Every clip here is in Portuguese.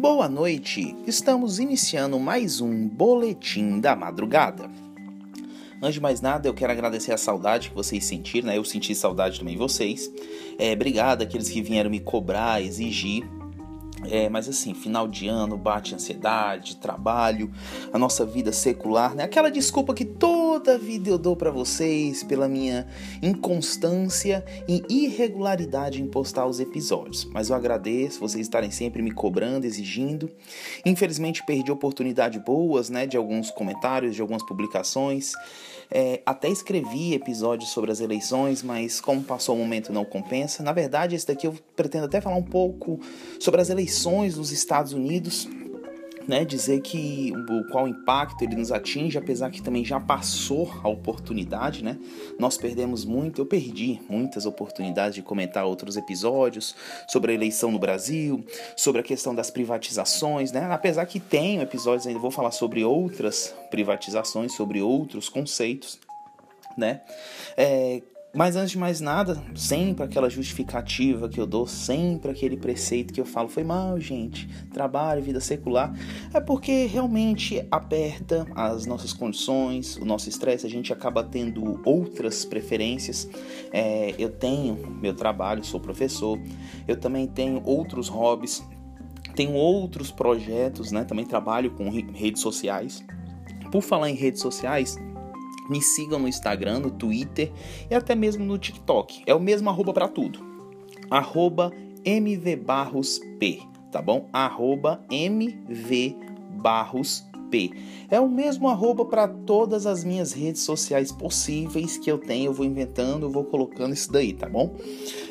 Boa noite! Estamos iniciando mais um Boletim da Madrugada. Antes de mais nada, eu quero agradecer a saudade que vocês sentiram, né? Eu senti saudade também vocês. É, obrigado àqueles que vieram me cobrar, exigir é, mas assim, final de ano bate ansiedade, trabalho, a nossa vida secular, né? Aquela desculpa que toda vida eu dou para vocês pela minha inconstância e irregularidade em postar os episódios. Mas eu agradeço vocês estarem sempre me cobrando, exigindo. Infelizmente perdi oportunidades boas, né, de alguns comentários, de algumas publicações. É, até escrevi episódios sobre as eleições, mas como passou o momento não compensa. Na verdade, esse daqui eu pretendo até falar um pouco sobre as eleições nos Estados Unidos, né, dizer que o qual impacto ele nos atinge, apesar que também já passou a oportunidade, né? Nós perdemos muito, eu perdi muitas oportunidades de comentar outros episódios sobre a eleição no Brasil, sobre a questão das privatizações, né? Apesar que tenho episódios ainda vou falar sobre outras privatizações, sobre outros conceitos, né? É, mas antes de mais nada, sempre aquela justificativa que eu dou, sempre aquele preceito que eu falo, foi mal, gente, trabalho, vida secular, é porque realmente aperta as nossas condições, o nosso estresse, a gente acaba tendo outras preferências. É, eu tenho meu trabalho, sou professor, eu também tenho outros hobbies, tenho outros projetos, né? Também trabalho com redes sociais. Por falar em redes sociais, me sigam no Instagram, no Twitter e até mesmo no TikTok. É o mesmo arroba para tudo. Arroba mvbarrosp, tá bom? Arroba mvbarrosp. É o mesmo arroba para todas as minhas redes sociais possíveis que eu tenho. Eu vou inventando, eu vou colocando isso daí, tá bom?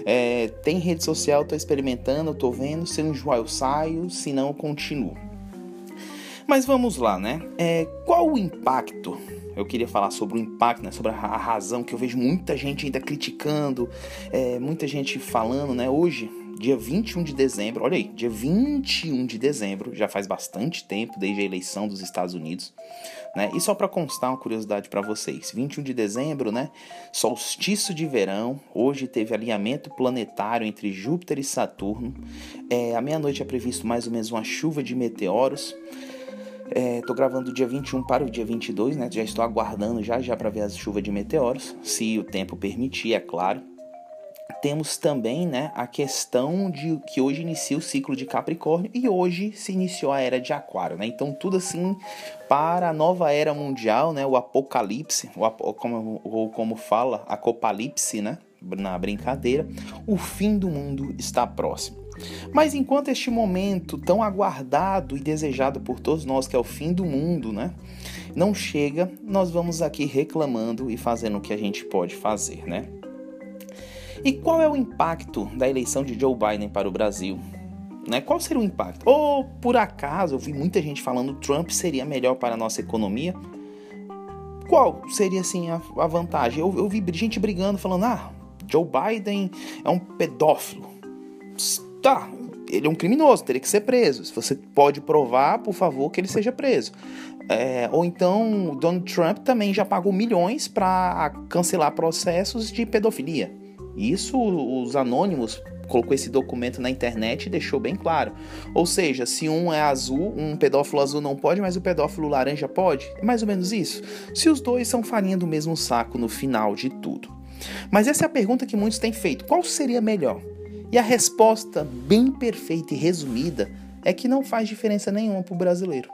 É, tem rede social, tô experimentando, tô vendo. Se não enjoar, eu saio, se não, eu continuo. Mas vamos lá, né? É, qual o impacto eu queria falar sobre o impacto, né, sobre a razão que eu vejo muita gente ainda criticando, é, muita gente falando, né? Hoje, dia 21 de dezembro, olha aí, dia 21 de dezembro, já faz bastante tempo desde a eleição dos Estados Unidos, né? E só para constar uma curiosidade para vocês, 21 de dezembro, né? Solstício de verão, hoje teve alinhamento planetário entre Júpiter e Saturno. É, à meia-noite é previsto mais ou menos uma chuva de meteoros. É, tô gravando dia 21 para o dia 22, né? Já estou aguardando já já para ver as chuvas de meteoros, se o tempo permitir, é claro. Temos também, né, a questão de que hoje inicia o ciclo de Capricórnio e hoje se iniciou a era de Aquário, né? Então tudo assim para a nova era mundial, né, o apocalipse, ou como, ou como fala, acopalipse, né, na brincadeira, o fim do mundo está próximo. Mas enquanto este momento tão aguardado e desejado por todos nós, que é o fim do mundo, né, não chega, nós vamos aqui reclamando e fazendo o que a gente pode fazer, né? E qual é o impacto da eleição de Joe Biden para o Brasil? Né? Qual seria o impacto? Ou por acaso, eu vi muita gente falando Trump seria melhor para a nossa economia? Qual seria assim a, a vantagem? Eu, eu vi gente brigando, falando: ah, Joe Biden é um pedófilo. Tá, ele é um criminoso, teria que ser preso. Se você pode provar, por favor, que ele seja preso. É, ou então, Donald Trump também já pagou milhões para cancelar processos de pedofilia. Isso os anônimos colocou esse documento na internet e deixou bem claro. Ou seja, se um é azul, um pedófilo azul não pode, mas o pedófilo laranja pode. É mais ou menos isso. Se os dois são farinha do mesmo saco no final de tudo. Mas essa é a pergunta que muitos têm feito: qual seria melhor? E a resposta, bem perfeita e resumida, é que não faz diferença nenhuma para o brasileiro.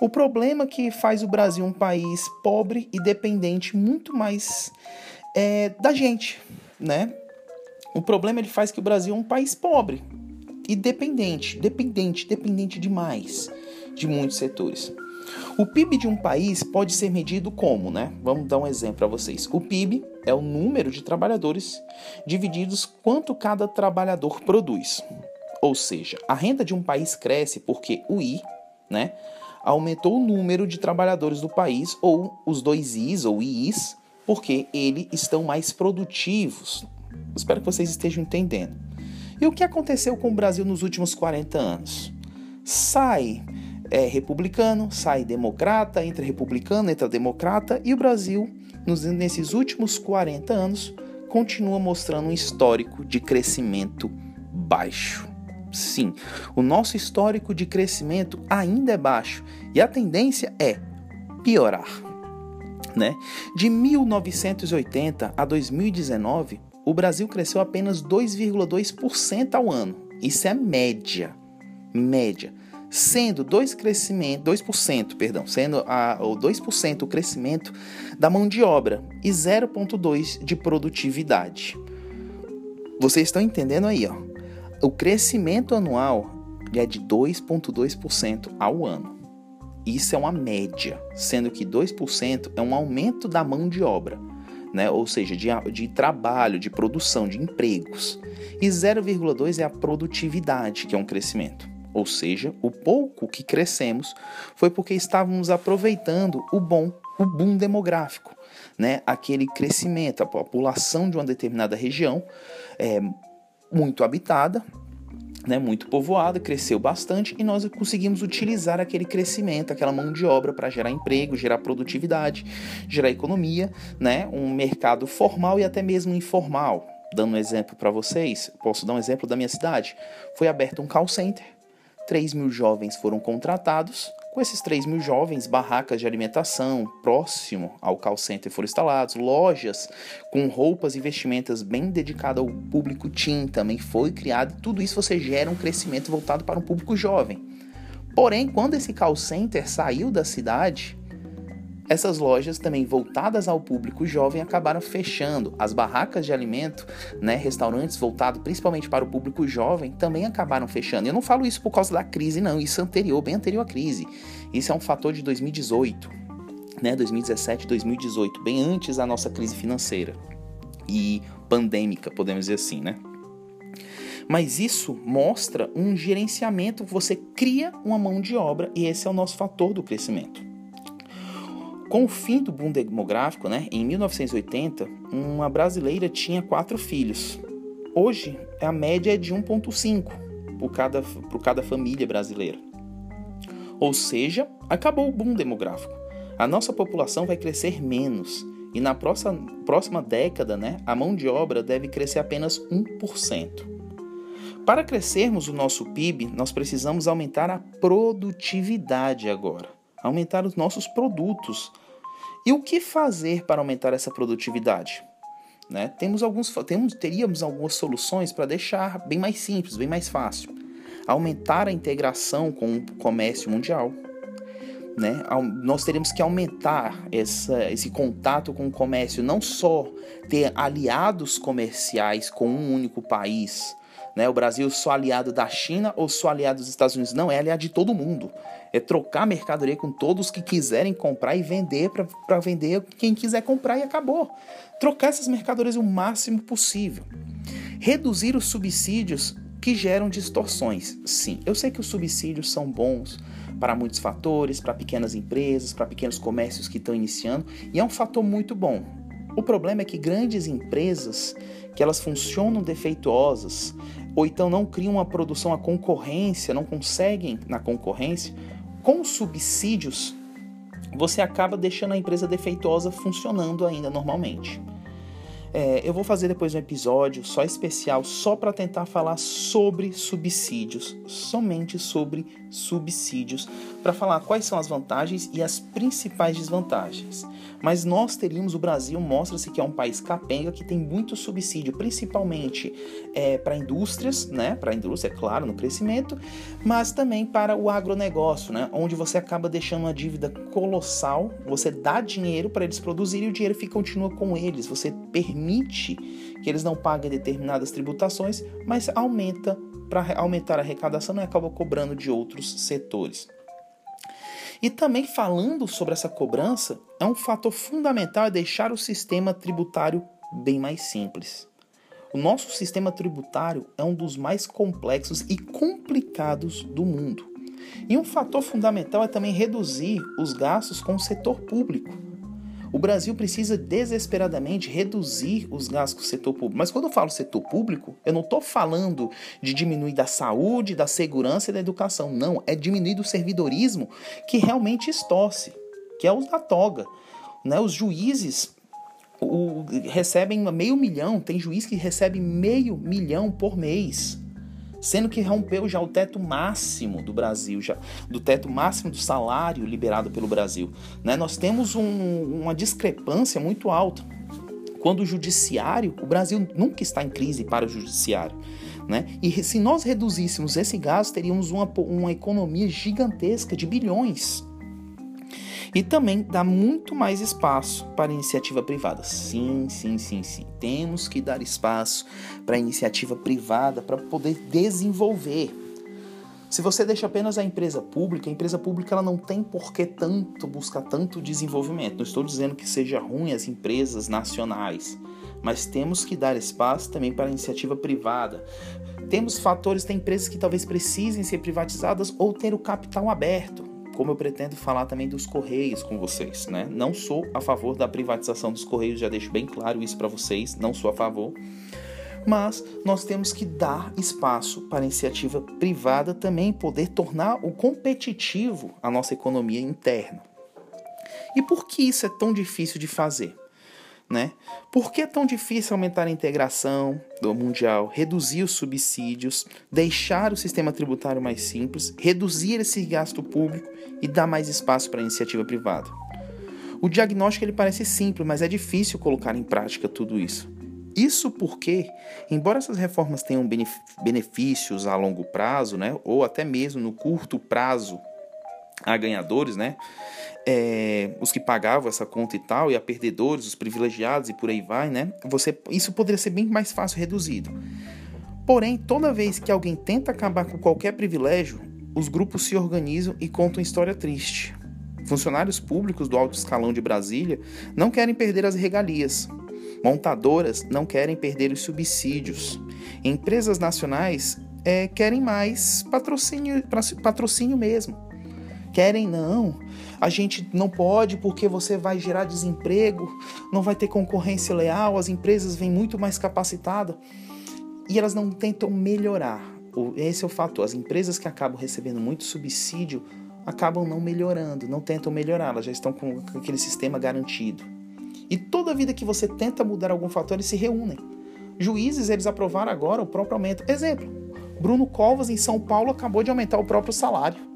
O problema que faz o Brasil um país pobre e dependente muito mais é, da gente, né? O problema ele faz que o Brasil é um país pobre e dependente, dependente, dependente demais de muitos setores. O PIB de um país pode ser medido como, né? Vamos dar um exemplo para vocês. O PIB é o número de trabalhadores divididos quanto cada trabalhador produz. Ou seja, a renda de um país cresce porque o I, né, aumentou o número de trabalhadores do país ou os dois Is ou Is, porque eles estão mais produtivos. Espero que vocês estejam entendendo. E o que aconteceu com o Brasil nos últimos 40 anos? Sai é republicano, sai democrata, entra republicano, entra democrata, e o Brasil, nos, nesses últimos 40 anos, continua mostrando um histórico de crescimento baixo. Sim, o nosso histórico de crescimento ainda é baixo e a tendência é piorar. Né? De 1980 a 2019, o Brasil cresceu apenas 2,2% ao ano. Isso é média. Média. Sendo 2 crescimento, 2%, perdão, sendo a, o 2% o crescimento da mão de obra e 0,2% de produtividade. Vocês estão entendendo aí, ó? O crescimento anual é de 2,2% ao ano. Isso é uma média, sendo que 2% é um aumento da mão de obra, né? ou seja, de, de trabalho, de produção, de empregos. E 0,2% é a produtividade, que é um crescimento. Ou seja, o pouco que crescemos foi porque estávamos aproveitando o bom, o boom demográfico, né? aquele crescimento, a população de uma determinada região é, muito habitada, né, muito povoada, cresceu bastante e nós conseguimos utilizar aquele crescimento, aquela mão de obra para gerar emprego, gerar produtividade, gerar economia, né, um mercado formal e até mesmo informal. Dando um exemplo para vocês, posso dar um exemplo da minha cidade. Foi aberto um call center, 3 mil jovens foram contratados com esses 3 mil jovens, barracas de alimentação próximo ao call center foram instalados, lojas com roupas e vestimentas bem dedicadas ao público teen também foi criado. Tudo isso você gera um crescimento voltado para um público jovem. Porém, quando esse call center saiu da cidade, essas lojas, também voltadas ao público jovem, acabaram fechando. As barracas de alimento, né, restaurantes voltados principalmente para o público jovem, também acabaram fechando. Eu não falo isso por causa da crise, não. Isso é anterior, bem anterior à crise. Isso é um fator de 2018, né, 2017, 2018, bem antes da nossa crise financeira e pandêmica, podemos dizer assim, né? Mas isso mostra um gerenciamento, você cria uma mão de obra e esse é o nosso fator do crescimento. Com o fim do boom demográfico, né, em 1980, uma brasileira tinha quatro filhos. Hoje, a média é de 1,5 por cada, por cada família brasileira. Ou seja, acabou o boom demográfico. A nossa população vai crescer menos e na próxima, próxima década, né, a mão de obra deve crescer apenas 1%. Para crescermos o nosso PIB, nós precisamos aumentar a produtividade agora, aumentar os nossos produtos, e o que fazer para aumentar essa produtividade? Né? Temos alguns, temos, teríamos algumas soluções para deixar bem mais simples, bem mais fácil. Aumentar a integração com o comércio mundial. Né? Nós teríamos que aumentar essa, esse contato com o comércio, não só ter aliados comerciais com um único país, né? O Brasil só aliado da China ou só aliado dos Estados Unidos? Não, é aliado de todo mundo. É trocar mercadoria com todos que quiserem comprar e vender para vender quem quiser comprar e acabou. Trocar essas mercadorias o máximo possível. Reduzir os subsídios que geram distorções. Sim, eu sei que os subsídios são bons para muitos fatores, para pequenas empresas, para pequenos comércios que estão iniciando, e é um fator muito bom. O problema é que grandes empresas que elas funcionam defeituosas, ou então não criam uma produção à concorrência, não conseguem na concorrência, com subsídios, você acaba deixando a empresa defeituosa funcionando ainda normalmente. É, eu vou fazer depois um episódio só especial, só para tentar falar sobre subsídios, somente sobre subsídios, para falar quais são as vantagens e as principais desvantagens. Mas nós teríamos, o Brasil mostra-se que é um país capenga que tem muito subsídio, principalmente é, para indústrias, né? Para a indústria, é claro, no crescimento, mas também para o agronegócio, né? Onde você acaba deixando uma dívida colossal, você dá dinheiro para eles produzirem e o dinheiro fica, continua com eles. Você permite que eles não paguem determinadas tributações, mas aumenta para aumentar a arrecadação e acaba cobrando de outros setores. E também falando sobre essa cobrança, é um fator fundamental é deixar o sistema tributário bem mais simples. O nosso sistema tributário é um dos mais complexos e complicados do mundo. E um fator fundamental é também reduzir os gastos com o setor público. O Brasil precisa desesperadamente reduzir os gastos com o setor público. Mas quando eu falo setor público, eu não estou falando de diminuir da saúde, da segurança e da educação. Não, é diminuir do servidorismo que realmente estorce, que é os da toga. Né? Os juízes o, recebem meio milhão, tem juiz que recebe meio milhão por mês. Sendo que rompeu já o teto máximo do Brasil, já do teto máximo do salário liberado pelo Brasil. Né? Nós temos um, uma discrepância muito alta. Quando o judiciário, o Brasil nunca está em crise para o judiciário. Né? E se nós reduzíssemos esse gasto, teríamos uma, uma economia gigantesca de bilhões. E também dá muito mais espaço para iniciativa privada. Sim, sim, sim, sim. Temos que dar espaço para iniciativa privada para poder desenvolver. Se você deixa apenas a empresa pública, a empresa pública ela não tem por que tanto buscar tanto desenvolvimento. Não estou dizendo que seja ruim as empresas nacionais, mas temos que dar espaço também para a iniciativa privada. Temos fatores, tem empresas que talvez precisem ser privatizadas ou ter o capital aberto como eu pretendo falar também dos Correios com vocês, né? Não sou a favor da privatização dos Correios, já deixo bem claro isso para vocês, não sou a favor. Mas nós temos que dar espaço para a iniciativa privada também poder tornar o competitivo a nossa economia interna. E por que isso é tão difícil de fazer? Né? Por que é tão difícil aumentar a integração do mundial, reduzir os subsídios, deixar o sistema tributário mais simples, reduzir esse gasto público e dar mais espaço para a iniciativa privada? O diagnóstico ele parece simples, mas é difícil colocar em prática tudo isso. Isso porque, embora essas reformas tenham benefícios a longo prazo, né, ou até mesmo no curto prazo a ganhadores, né, é, os que pagavam essa conta e tal, e a perdedores, os privilegiados e por aí vai, né? Você, isso poderia ser bem mais fácil reduzido. Porém, toda vez que alguém tenta acabar com qualquer privilégio, os grupos se organizam e contam história triste. Funcionários públicos do alto escalão de Brasília não querem perder as regalias. Montadoras não querem perder os subsídios. Empresas nacionais é, querem mais patrocínio, patrocínio mesmo. Querem não, a gente não pode porque você vai gerar desemprego, não vai ter concorrência leal, as empresas vêm muito mais capacitadas e elas não tentam melhorar. Esse é o fator. As empresas que acabam recebendo muito subsídio acabam não melhorando, não tentam melhorar, elas já estão com aquele sistema garantido. E toda vida que você tenta mudar algum fator, eles se reúnem. Juízes, eles aprovaram agora o próprio aumento. Exemplo, Bruno Covas em São Paulo acabou de aumentar o próprio salário.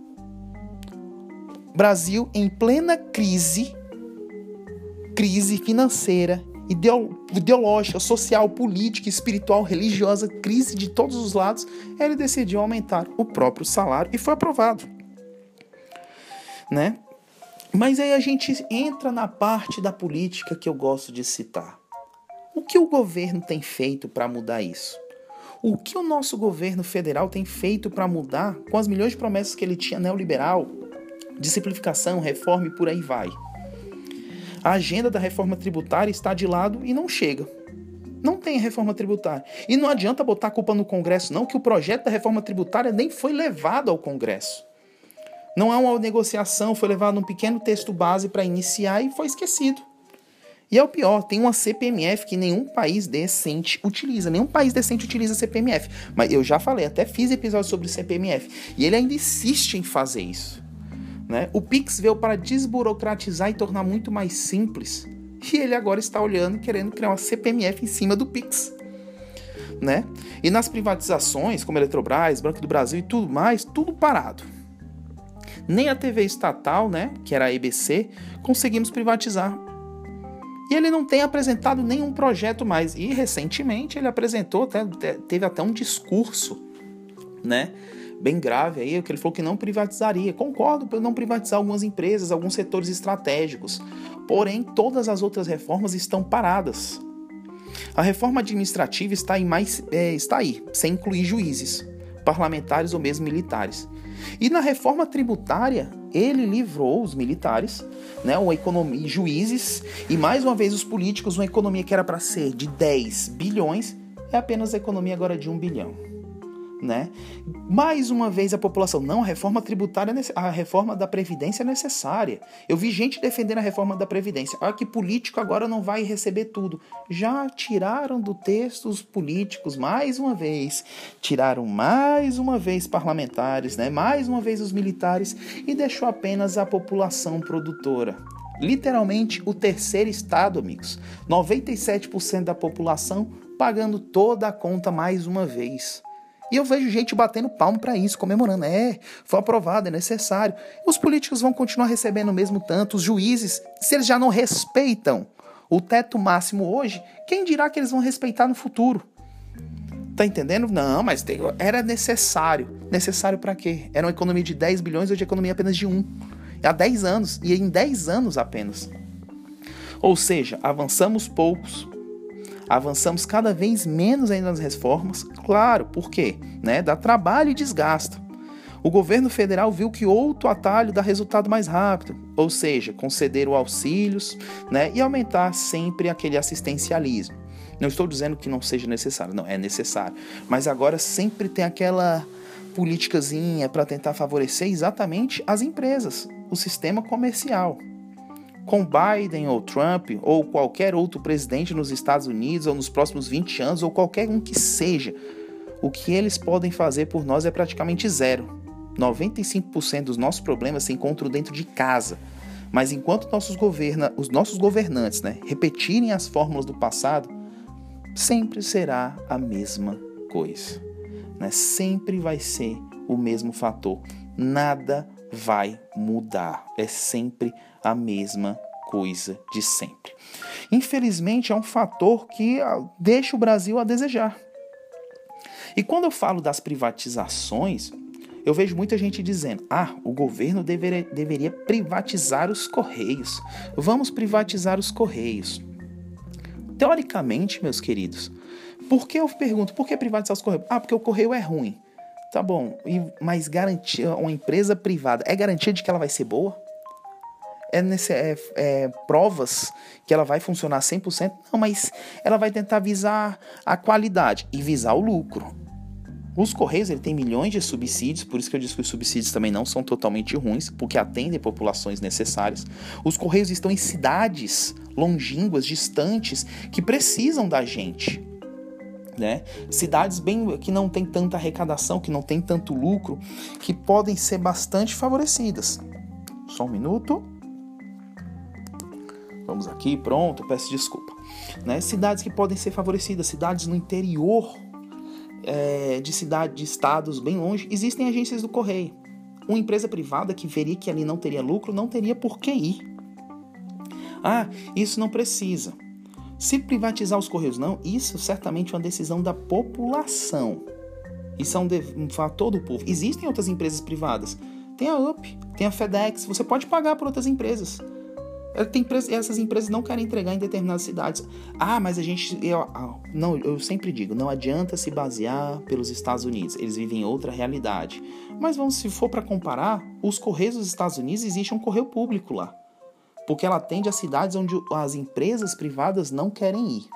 Brasil em plena crise, crise financeira, ideológica, social, política, espiritual, religiosa, crise de todos os lados, ele decidiu aumentar o próprio salário e foi aprovado. Né? Mas aí a gente entra na parte da política que eu gosto de citar. O que o governo tem feito para mudar isso? O que o nosso governo federal tem feito para mudar com as milhões de promessas que ele tinha neoliberal, de simplificação, reforma e por aí vai. A agenda da reforma tributária está de lado e não chega. Não tem reforma tributária. E não adianta botar a culpa no Congresso, não, que o projeto da reforma tributária nem foi levado ao Congresso. Não há uma negociação, foi levado um pequeno texto base para iniciar e foi esquecido. E é o pior, tem uma CPMF que nenhum país decente utiliza. Nenhum país decente utiliza CPMF. Mas eu já falei, até fiz episódio sobre CPMF. E ele ainda insiste em fazer isso. Né? O Pix veio para desburocratizar e tornar muito mais simples. E ele agora está olhando e querendo criar uma CPMF em cima do Pix. Né? E nas privatizações, como Eletrobras, Banco do Brasil e tudo mais, tudo parado. Nem a TV estatal, né, que era a EBC, conseguimos privatizar. E ele não tem apresentado nenhum projeto mais. E recentemente ele apresentou, teve até um discurso, né, bem grave aí, que ele falou que não privatizaria. Concordo por não privatizar algumas empresas, alguns setores estratégicos. Porém, todas as outras reformas estão paradas. A reforma administrativa está mais, é, está aí sem incluir juízes, parlamentares ou mesmo militares. E na reforma tributária, ele livrou os militares, né, uma economia, juízes e mais uma vez os políticos, uma economia que era para ser de 10 bilhões, é apenas a economia agora de 1 bilhão né? Mais uma vez a população, não, a reforma tributária, a reforma da Previdência é necessária. Eu vi gente defendendo a reforma da Previdência. Ah, que político agora não vai receber tudo. Já tiraram do texto os políticos, mais uma vez. Tiraram mais uma vez parlamentares, né? Mais uma vez os militares e deixou apenas a população produtora. Literalmente o terceiro estado, amigos. 97% da população pagando toda a conta mais uma vez. E eu vejo gente batendo palmo para isso, comemorando. É, foi aprovado, é necessário. Os políticos vão continuar recebendo o mesmo tanto, os juízes, se eles já não respeitam o teto máximo hoje, quem dirá que eles vão respeitar no futuro? Tá entendendo? Não, mas tem, era necessário. Necessário para quê? Era uma economia de 10 bilhões, hoje a economia apenas de 1. Há 10 anos, e em 10 anos apenas. Ou seja, avançamos poucos, avançamos cada vez menos ainda nas reformas. Claro, por quê? Né? Dá trabalho e desgasta. O governo federal viu que outro atalho dá resultado mais rápido, ou seja, conceder auxílios né, e aumentar sempre aquele assistencialismo. Não estou dizendo que não seja necessário, não, é necessário. Mas agora sempre tem aquela politicazinha para tentar favorecer exatamente as empresas, o sistema comercial com Biden ou Trump ou qualquer outro presidente nos Estados Unidos ou nos próximos 20 anos ou qualquer um que seja, o que eles podem fazer por nós é praticamente zero. 95% dos nossos problemas se encontram dentro de casa. Mas enquanto nossos governa, os nossos governantes né, repetirem as fórmulas do passado, sempre será a mesma coisa. Né? Sempre vai ser o mesmo fator. Nada vai mudar. É sempre a mesma coisa de sempre. Infelizmente, é um fator que ah, deixa o Brasil a desejar. E quando eu falo das privatizações, eu vejo muita gente dizendo: ah, o governo deveria, deveria privatizar os Correios. Vamos privatizar os Correios. Teoricamente, meus queridos, por que eu pergunto, por que privatizar os Correios? Ah, porque o Correio é ruim. Tá bom, mas garantia, uma empresa privada é garantia de que ela vai ser boa? É, nesse, é, é, provas que ela vai funcionar 100%? Não, mas ela vai tentar visar a qualidade e visar o lucro. Os Correios ele tem milhões de subsídios, por isso que eu disse que os subsídios também não são totalmente ruins, porque atendem populações necessárias. Os Correios estão em cidades longínquas, distantes, que precisam da gente né? Cidades bem que não tem tanta arrecadação, que não tem tanto lucro, que podem ser bastante favorecidas. Só um minuto. Vamos aqui, pronto, peço desculpa. Né? Cidades que podem ser favorecidas, cidades no interior é, de cidades, de estados bem longe, existem agências do correio. Uma empresa privada que veria que ali não teria lucro, não teria por que ir. Ah, isso não precisa. Se privatizar os Correios não, isso certamente é uma decisão da população. Isso é um, um fator do povo. Existem outras empresas privadas. Tem a UP, tem a FedEx, você pode pagar por outras empresas. É, tem, essas empresas não querem entregar em determinadas cidades. Ah, mas a gente. Eu, ah, não, eu sempre digo, não adianta se basear pelos Estados Unidos. Eles vivem em outra realidade. Mas vamos, se for para comparar, os Correios dos Estados Unidos existe um correio público lá porque ela atende a cidades onde as empresas privadas não querem ir.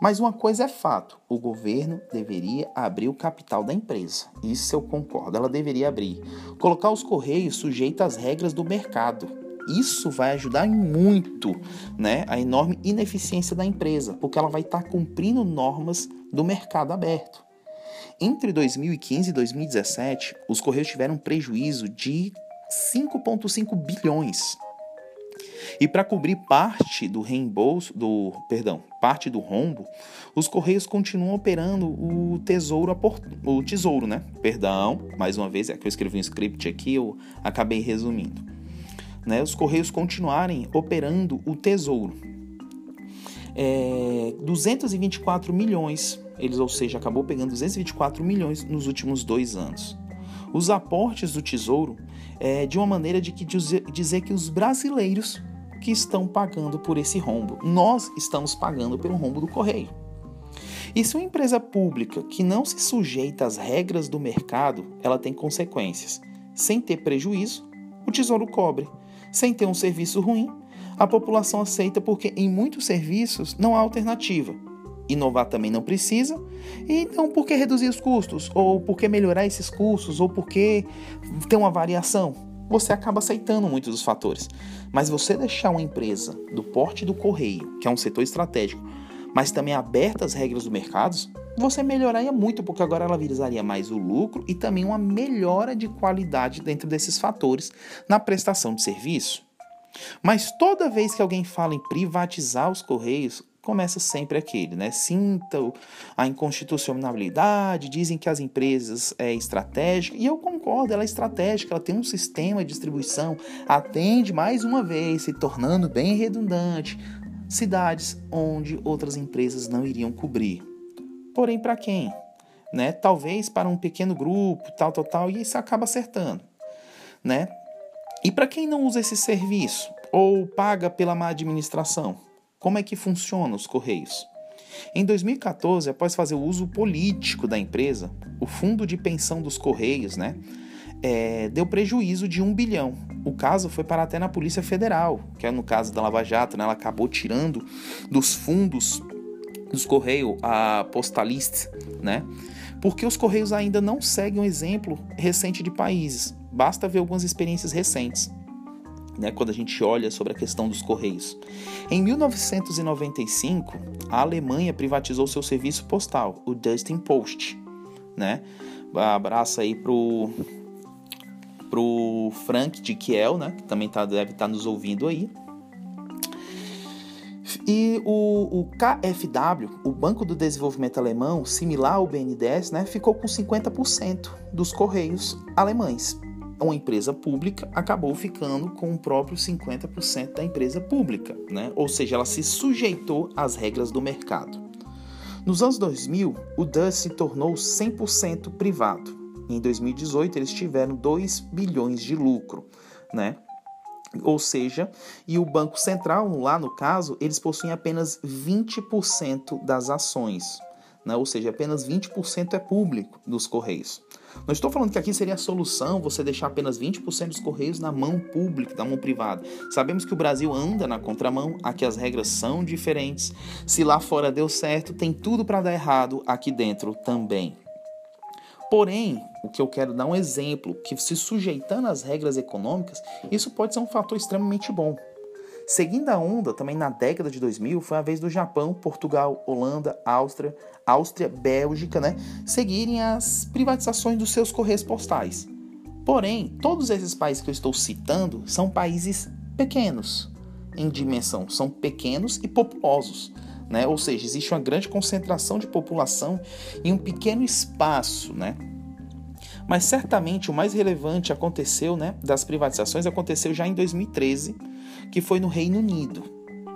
Mas uma coisa é fato: o governo deveria abrir o capital da empresa. Isso eu concordo, ela deveria abrir. Colocar os correios sujeitos às regras do mercado. Isso vai ajudar muito né, a enorme ineficiência da empresa, porque ela vai estar tá cumprindo normas do mercado aberto. Entre 2015 e 2017, os Correios tiveram prejuízo de 5,5 bilhões. E para cobrir parte do reembolso, do, perdão, parte do rombo, os correios continuam operando o tesouro, o tesouro, né? Perdão, mais uma vez, é que eu escrevi um script aqui, eu acabei resumindo. Né? Os correios continuarem operando o tesouro. É, 224 milhões, eles, ou seja, acabou pegando 224 milhões nos últimos dois anos. Os aportes do tesouro é de uma maneira de que dizer, dizer que os brasileiros que estão pagando por esse rombo. Nós estamos pagando pelo rombo do correio. E se uma empresa pública que não se sujeita às regras do mercado, ela tem consequências. Sem ter prejuízo, o tesouro cobre. Sem ter um serviço ruim, a população aceita porque em muitos serviços não há alternativa. Inovar também não precisa. E então, por que reduzir os custos? Ou por que melhorar esses custos? Ou por que ter uma variação? você acaba aceitando muitos dos fatores. Mas você deixar uma empresa do porte do correio, que é um setor estratégico, mas também aberta às regras do mercado, você melhoraria muito, porque agora ela visaria mais o lucro e também uma melhora de qualidade dentro desses fatores na prestação de serviço. Mas toda vez que alguém fala em privatizar os correios, começa sempre aquele, né? Sinta a inconstitucionalidade, dizem que as empresas é estratégica, e eu concordo, ela é estratégica, ela tem um sistema de distribuição, atende mais uma vez, se tornando bem redundante, cidades onde outras empresas não iriam cobrir. Porém, para quem? Né? Talvez para um pequeno grupo, tal, tal, tal, e isso acaba acertando, né? E para quem não usa esse serviço ou paga pela má administração, como é que funciona os correios? Em 2014, após fazer o uso político da empresa, o fundo de pensão dos correios, né, é, deu prejuízo de um bilhão. O caso foi para até na Polícia Federal, que é no caso da Lava Jato, né, ela acabou tirando dos fundos dos correios a postalist, né? Porque os correios ainda não seguem um exemplo recente de países. Basta ver algumas experiências recentes. Né, quando a gente olha sobre a questão dos correios. Em 1995, a Alemanha privatizou seu serviço postal, o Dustin Post. Né? Abraço aí pro, pro Frank de Kiel, né, que também tá, deve estar tá nos ouvindo aí. E o, o, KfW, o Banco do Desenvolvimento Alemão, similar ao BNDES, né, ficou com 50% dos correios alemães. Uma empresa pública acabou ficando com o próprio 50% da empresa pública, né? ou seja, ela se sujeitou às regras do mercado. Nos anos 2000, o DUS se tornou 100% privado. Em 2018, eles tiveram 2 bilhões de lucro, né? Ou seja, e o Banco Central, lá no caso, eles possuem apenas 20% das ações, né? ou seja, apenas 20% é público dos Correios. Não estou falando que aqui seria a solução você deixar apenas 20% dos Correios na mão pública, na mão privada. Sabemos que o Brasil anda na contramão, aqui as regras são diferentes. Se lá fora deu certo, tem tudo para dar errado aqui dentro também. Porém, o que eu quero dar um exemplo, que se sujeitando às regras econômicas, isso pode ser um fator extremamente bom. Seguindo a onda, também na década de 2000, foi a vez do Japão, Portugal, Holanda, Áustria, Áustria, Bélgica, né, seguirem as privatizações dos seus correios postais. Porém, todos esses países que eu estou citando são países pequenos em dimensão, são pequenos e populosos. Né? Ou seja, existe uma grande concentração de população em um pequeno espaço, né? Mas certamente o mais relevante aconteceu, né, das privatizações aconteceu já em 2013, que foi no Reino Unido.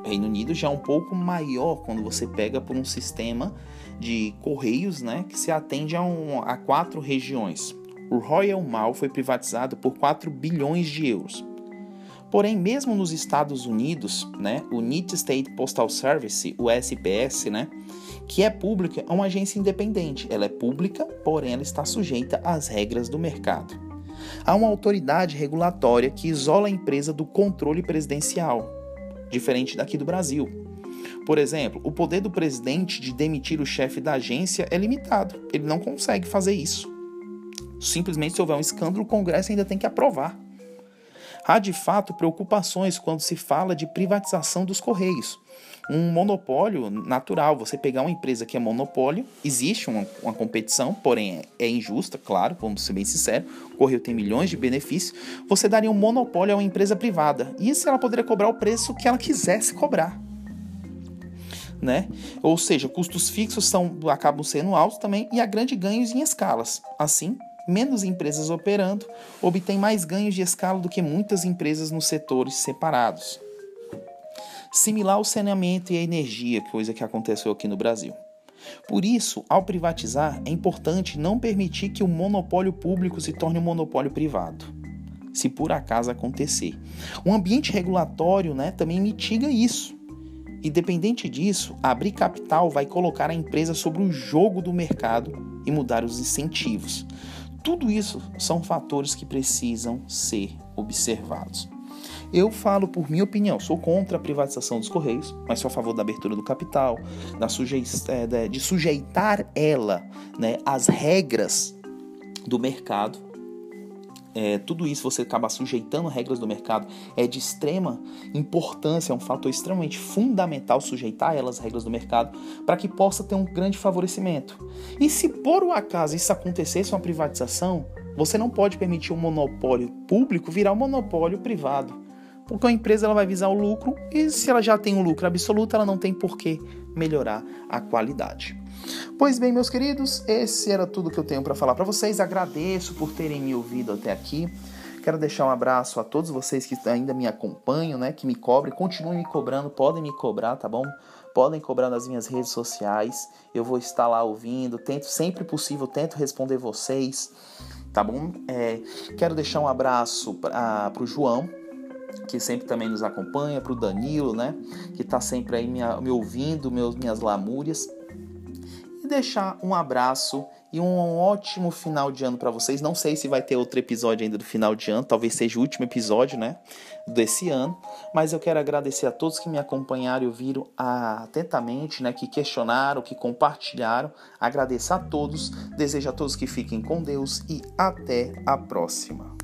O Reino Unido já é um pouco maior quando você pega por um sistema de correios, né, que se atende a, um, a quatro regiões. O Royal Mail foi privatizado por 4 bilhões de euros. Porém, mesmo nos Estados Unidos, né, o United States Postal Service, o SPS, né, que é pública, é uma agência independente. Ela é pública, porém ela está sujeita às regras do mercado. Há uma autoridade regulatória que isola a empresa do controle presidencial, diferente daqui do Brasil. Por exemplo, o poder do presidente de demitir o chefe da agência é limitado. Ele não consegue fazer isso. Simplesmente, se houver um escândalo, o Congresso ainda tem que aprovar. Há de fato preocupações quando se fala de privatização dos Correios. Um monopólio natural, você pegar uma empresa que é monopólio, existe uma, uma competição, porém é, é injusta, claro, vamos ser bem sinceros. O Correio tem milhões de benefícios. Você daria um monopólio a uma empresa privada. E isso ela poderia cobrar o preço que ela quisesse cobrar. Né? Ou seja, custos fixos são, acabam sendo altos também e há grandes ganhos em escalas. Assim, menos empresas operando, obtém mais ganhos de escala do que muitas empresas nos setores separados. Similar ao saneamento e à energia, coisa que aconteceu aqui no Brasil. Por isso, ao privatizar, é importante não permitir que o monopólio público se torne um monopólio privado. Se por acaso acontecer. O ambiente regulatório né, também mitiga isso. Independente disso, abrir capital vai colocar a empresa sobre o jogo do mercado e mudar os incentivos. Tudo isso são fatores que precisam ser observados. Eu falo por minha opinião, sou contra a privatização dos Correios, mas sou a favor da abertura do capital, da suje é, de sujeitar ela né, às regras do mercado é, tudo isso você acaba sujeitando regras do mercado, é de extrema importância, é um fator extremamente fundamental sujeitar elas regras do mercado para que possa ter um grande favorecimento. E se por um acaso isso acontecesse uma privatização, você não pode permitir um monopólio público virar um monopólio privado. Porque a empresa ela vai visar o lucro e se ela já tem um lucro absoluto, ela não tem por que melhorar a qualidade. Pois bem, meus queridos, esse era tudo que eu tenho para falar para vocês. Agradeço por terem me ouvido até aqui. Quero deixar um abraço a todos vocês que ainda me acompanham, né, que me cobrem, continuem me cobrando, podem me cobrar, tá bom? Podem cobrar nas minhas redes sociais. Eu vou estar lá ouvindo, tento sempre possível, tento responder vocês, tá bom? É, quero deixar um abraço para o João, que sempre também nos acompanha, para o Danilo, né, que está sempre aí me, me ouvindo, meus, minhas lamúrias. Deixar um abraço e um ótimo final de ano para vocês. Não sei se vai ter outro episódio ainda do final de ano, talvez seja o último episódio, né, desse ano, mas eu quero agradecer a todos que me acompanharam e ouviram atentamente, né, que questionaram, que compartilharam. Agradeço a todos, desejo a todos que fiquem com Deus e até a próxima.